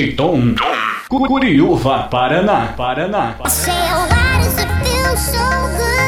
DJ Tom. Curiúva, Paraná, Paraná. Paraná.